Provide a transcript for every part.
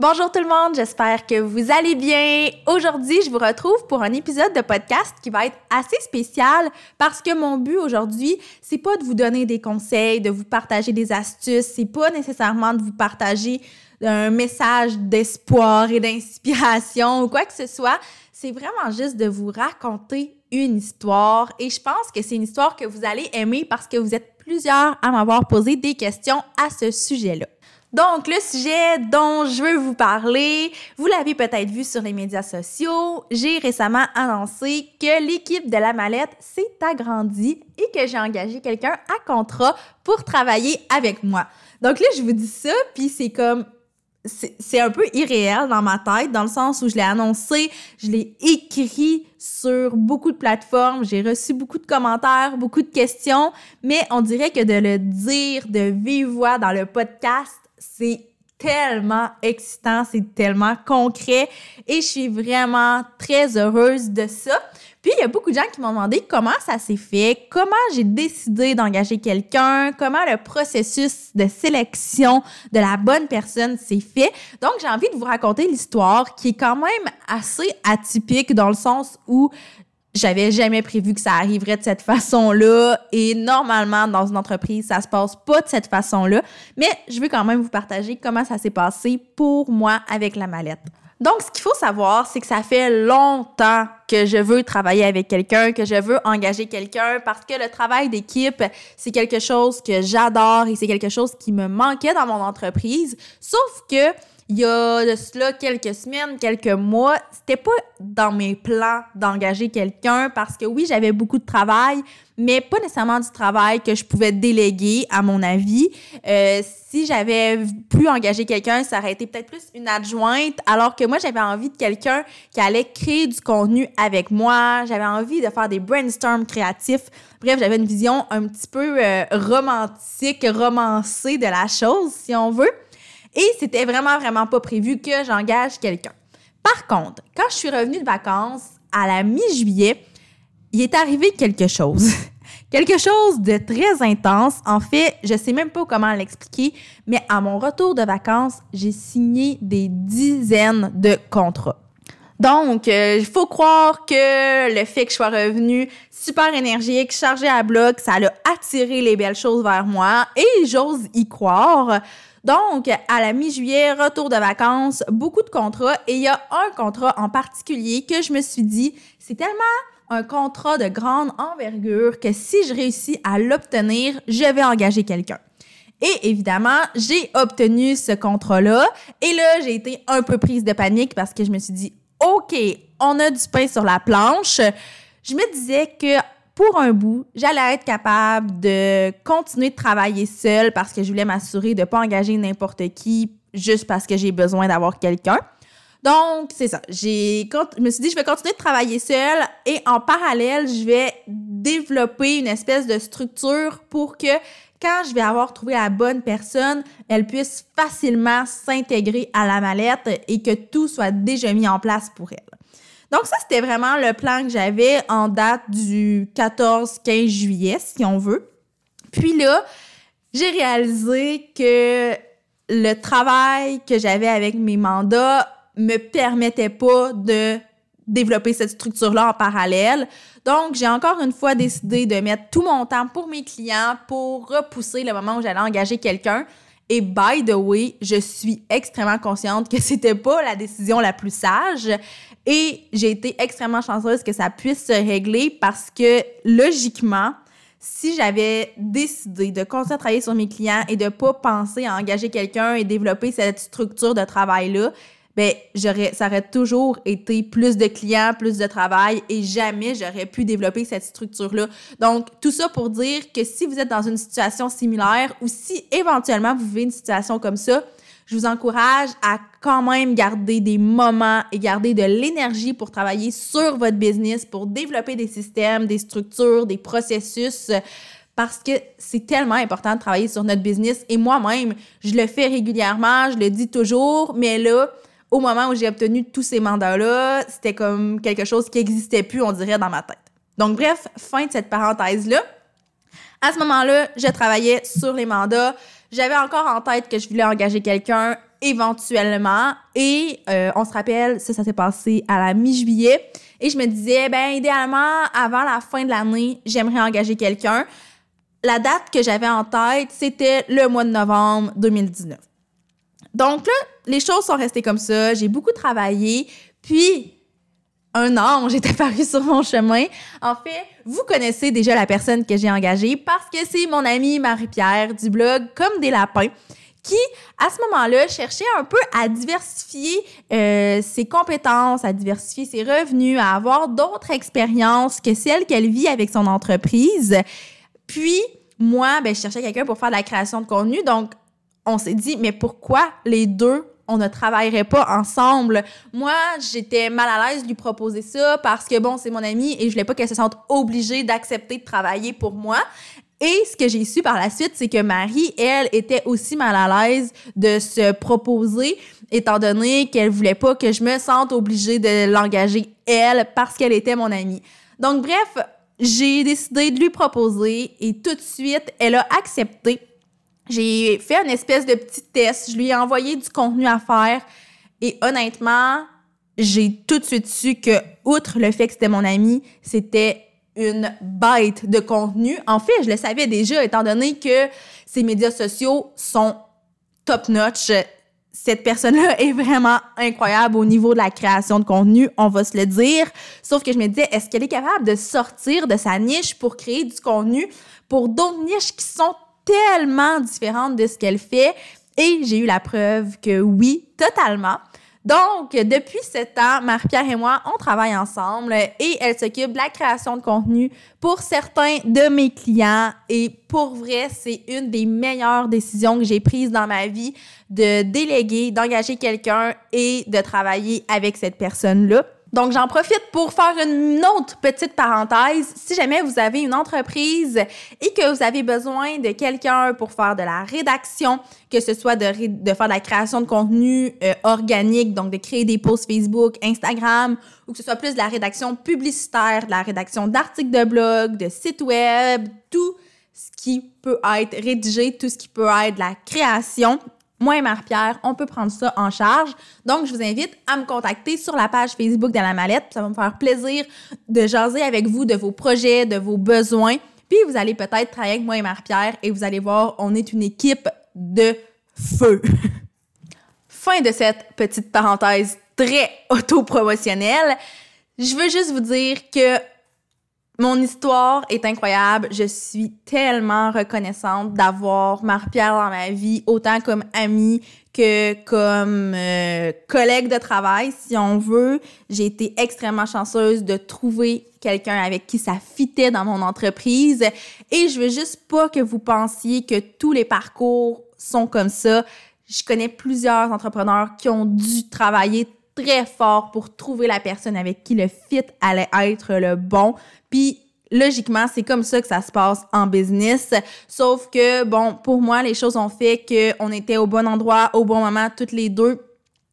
Bonjour tout le monde, j'espère que vous allez bien. Aujourd'hui, je vous retrouve pour un épisode de podcast qui va être assez spécial parce que mon but aujourd'hui, c'est pas de vous donner des conseils, de vous partager des astuces, c'est pas nécessairement de vous partager un message d'espoir et d'inspiration ou quoi que ce soit. C'est vraiment juste de vous raconter une histoire et je pense que c'est une histoire que vous allez aimer parce que vous êtes plusieurs à m'avoir posé des questions à ce sujet-là. Donc, le sujet dont je veux vous parler, vous l'avez peut-être vu sur les médias sociaux, j'ai récemment annoncé que l'équipe de la mallette s'est agrandie et que j'ai engagé quelqu'un à contrat pour travailler avec moi. Donc là, je vous dis ça, puis c'est comme c'est un peu irréel dans ma tête, dans le sens où je l'ai annoncé, je l'ai écrit sur beaucoup de plateformes, j'ai reçu beaucoup de commentaires, beaucoup de questions, mais on dirait que de le dire de vive voix dans le podcast, c'est tellement excitant, c'est tellement concret et je suis vraiment très heureuse de ça. Puis il y a beaucoup de gens qui m'ont demandé comment ça s'est fait, comment j'ai décidé d'engager quelqu'un, comment le processus de sélection de la bonne personne s'est fait. Donc j'ai envie de vous raconter l'histoire qui est quand même assez atypique dans le sens où j'avais jamais prévu que ça arriverait de cette façon-là. Et normalement dans une entreprise ça se passe pas de cette façon-là. Mais je veux quand même vous partager comment ça s'est passé pour moi avec la mallette. Donc ce qu'il faut savoir c'est que ça fait longtemps que je veux travailler avec quelqu'un, que je veux engager quelqu'un parce que le travail d'équipe c'est quelque chose que j'adore et c'est quelque chose qui me manquait dans mon entreprise. Sauf que il y a de cela quelques semaines, quelques mois, c'était pas dans mes plans d'engager quelqu'un parce que oui, j'avais beaucoup de travail, mais pas nécessairement du travail que je pouvais déléguer, à mon avis. Euh, si j'avais pu engager quelqu'un, ça aurait été peut-être plus une adjointe, alors que moi, j'avais envie de quelqu'un qui allait créer du contenu avec moi. J'avais envie de faire des brainstorms créatifs. Bref, j'avais une vision un petit peu euh, romantique, romancée de la chose, si on veut. Et c'était vraiment, vraiment pas prévu que j'engage quelqu'un. Par contre, quand je suis revenue de vacances à la mi-juillet, il est arrivé quelque chose. quelque chose de très intense. En fait, je sais même pas comment l'expliquer, mais à mon retour de vacances, j'ai signé des dizaines de contrats. Donc, euh, il faut croire que le fait que je sois revenue super énergique, chargée à bloc, ça a attiré les belles choses vers moi et j'ose y croire. Donc, à la mi-juillet, retour de vacances, beaucoup de contrats et il y a un contrat en particulier que je me suis dit, c'est tellement un contrat de grande envergure que si je réussis à l'obtenir, je vais engager quelqu'un. Et évidemment, j'ai obtenu ce contrat-là. Et là, j'ai été un peu prise de panique parce que je me suis dit, OK, on a du pain sur la planche. Je me disais que pour un bout, j'allais être capable de continuer de travailler seule parce que je voulais m'assurer de ne pas engager n'importe qui juste parce que j'ai besoin d'avoir quelqu'un. Donc, c'est ça. Je me suis dit, je vais continuer de travailler seule et en parallèle, je vais développer une espèce de structure pour que quand je vais avoir trouvé la bonne personne, elle puisse facilement s'intégrer à la mallette et que tout soit déjà mis en place pour elle. Donc ça, c'était vraiment le plan que j'avais en date du 14-15 juillet, si on veut. Puis là, j'ai réalisé que le travail que j'avais avec mes mandats me permettait pas de développer cette structure-là en parallèle. Donc, j'ai encore une fois décidé de mettre tout mon temps pour mes clients pour repousser le moment où j'allais engager quelqu'un. Et by the way, je suis extrêmement consciente que c'était pas la décision la plus sage. Et j'ai été extrêmement chanceuse que ça puisse se régler parce que logiquement, si j'avais décidé de continuer à travailler sur mes clients et de pas penser à engager quelqu'un et développer cette structure de travail-là, ben j'aurais ça aurait toujours été plus de clients, plus de travail et jamais j'aurais pu développer cette structure là. Donc tout ça pour dire que si vous êtes dans une situation similaire ou si éventuellement vous vivez une situation comme ça, je vous encourage à quand même garder des moments et garder de l'énergie pour travailler sur votre business, pour développer des systèmes, des structures, des processus parce que c'est tellement important de travailler sur notre business. Et moi-même, je le fais régulièrement, je le dis toujours, mais là, au moment où j'ai obtenu tous ces mandats-là, c'était comme quelque chose qui n'existait plus, on dirait, dans ma tête. Donc, bref, fin de cette parenthèse-là. À ce moment-là, je travaillais sur les mandats. J'avais encore en tête que je voulais engager quelqu'un éventuellement. Et euh, on se rappelle, ça, ça s'est passé à la mi-juillet. Et je me disais, ben idéalement, avant la fin de l'année, j'aimerais engager quelqu'un. La date que j'avais en tête, c'était le mois de novembre 2019. Donc là, les choses sont restées comme ça. J'ai beaucoup travaillé. Puis, un ange est apparu sur mon chemin. En fait, vous connaissez déjà la personne que j'ai engagée parce que c'est mon amie Marie-Pierre du blog Comme des lapins qui, à ce moment-là, cherchait un peu à diversifier euh, ses compétences, à diversifier ses revenus, à avoir d'autres expériences que celles qu'elle vit avec son entreprise. Puis, moi, ben, je cherchais quelqu'un pour faire de la création de contenu. Donc, on s'est dit, mais pourquoi les deux on ne travaillerait pas ensemble? Moi, j'étais mal à l'aise de lui proposer ça parce que bon, c'est mon amie et je voulais pas qu'elle se sente obligée d'accepter de travailler pour moi. Et ce que j'ai su par la suite, c'est que Marie, elle, était aussi mal à l'aise de se proposer, étant donné qu'elle voulait pas que je me sente obligée de l'engager, elle, parce qu'elle était mon amie. Donc, bref, j'ai décidé de lui proposer et tout de suite, elle a accepté. J'ai fait une espèce de petit test. Je lui ai envoyé du contenu à faire. Et honnêtement, j'ai tout de suite su que, outre le fait que c'était mon ami, c'était une bête de contenu. En fait, je le savais déjà, étant donné que ses médias sociaux sont top-notch. Cette personne-là est vraiment incroyable au niveau de la création de contenu, on va se le dire. Sauf que je me disais, est-ce qu'elle est capable de sortir de sa niche pour créer du contenu pour d'autres niches qui sont tellement différente de ce qu'elle fait et j'ai eu la preuve que oui, totalement. Donc, depuis sept ans, Marie-Pierre et moi, on travaille ensemble et elle s'occupe de la création de contenu pour certains de mes clients. Et pour vrai, c'est une des meilleures décisions que j'ai prises dans ma vie de déléguer, d'engager quelqu'un et de travailler avec cette personne-là. Donc, j'en profite pour faire une autre petite parenthèse. Si jamais vous avez une entreprise et que vous avez besoin de quelqu'un pour faire de la rédaction, que ce soit de, faire de la création de contenu euh, organique, donc de créer des posts Facebook, Instagram, ou que ce soit plus de la rédaction publicitaire, de la rédaction d'articles de blog, de sites web, tout ce qui peut être rédigé, tout ce qui peut être de la création, moi et Marie-Pierre, on peut prendre ça en charge. Donc, je vous invite à me contacter sur la page Facebook de la mallette. Ça va me faire plaisir de jaser avec vous de vos projets, de vos besoins. Puis, vous allez peut-être travailler avec moi et Marie-Pierre et vous allez voir, on est une équipe de feu. fin de cette petite parenthèse très auto-promotionnelle. Je veux juste vous dire que mon histoire est incroyable. Je suis tellement reconnaissante d'avoir Marie-Pierre dans ma vie, autant comme amie que comme euh, collègue de travail, si on veut. J'ai été extrêmement chanceuse de trouver quelqu'un avec qui ça fitait dans mon entreprise. Et je veux juste pas que vous pensiez que tous les parcours sont comme ça. Je connais plusieurs entrepreneurs qui ont dû travailler très fort pour trouver la personne avec qui le fit allait être le bon. Puis logiquement, c'est comme ça que ça se passe en business. Sauf que, bon, pour moi, les choses ont fait qu'on était au bon endroit, au bon moment, toutes les deux.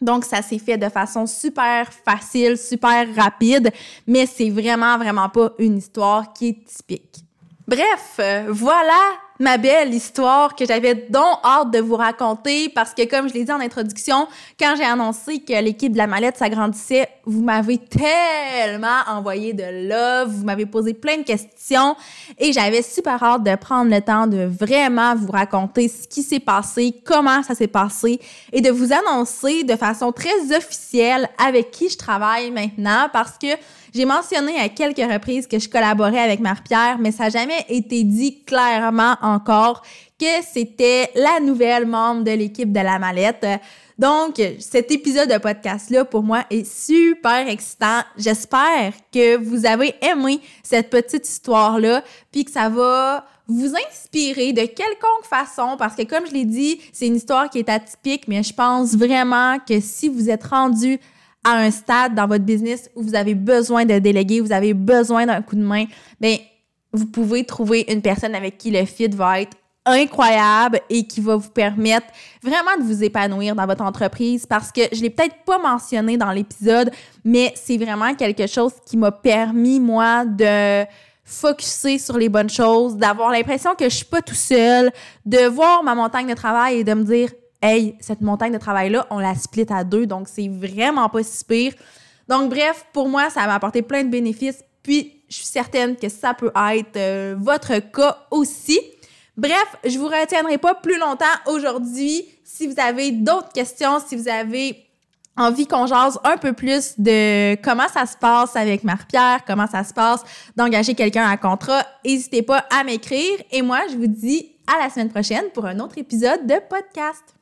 Donc, ça s'est fait de façon super facile, super rapide, mais c'est vraiment, vraiment pas une histoire qui est typique. Bref, voilà ma belle histoire que j'avais donc hâte de vous raconter parce que comme je l'ai dit en introduction, quand j'ai annoncé que l'équipe de la mallette s'agrandissait, vous m'avez tellement envoyé de love, vous m'avez posé plein de questions et j'avais super hâte de prendre le temps de vraiment vous raconter ce qui s'est passé, comment ça s'est passé et de vous annoncer de façon très officielle avec qui je travaille maintenant parce que j'ai mentionné à quelques reprises que je collaborais avec Marie-Pierre, mais ça n'a jamais été dit clairement encore que c'était la nouvelle membre de l'équipe de la mallette. Donc, cet épisode de podcast-là, pour moi, est super excitant. J'espère que vous avez aimé cette petite histoire-là, puis que ça va vous inspirer de quelconque façon, parce que comme je l'ai dit, c'est une histoire qui est atypique, mais je pense vraiment que si vous êtes rendu à un stade dans votre business où vous avez besoin de déléguer, vous avez besoin d'un coup de main, bien, vous pouvez trouver une personne avec qui le fit va être incroyable et qui va vous permettre vraiment de vous épanouir dans votre entreprise parce que je l'ai peut-être pas mentionné dans l'épisode, mais c'est vraiment quelque chose qui m'a permis moi de focuser sur les bonnes choses, d'avoir l'impression que je suis pas tout seul, de voir ma montagne de travail et de me dire hey, cette montagne de travail-là, on la split à deux, donc c'est vraiment pas si pire. Donc, bref, pour moi, ça m'a apporté plein de bénéfices, puis je suis certaine que ça peut être euh, votre cas aussi. Bref, je vous retiendrai pas plus longtemps aujourd'hui. Si vous avez d'autres questions, si vous avez envie qu'on jase un peu plus de comment ça se passe avec Marie-Pierre, comment ça se passe d'engager quelqu'un à contrat, n'hésitez pas à m'écrire. Et moi, je vous dis à la semaine prochaine pour un autre épisode de podcast.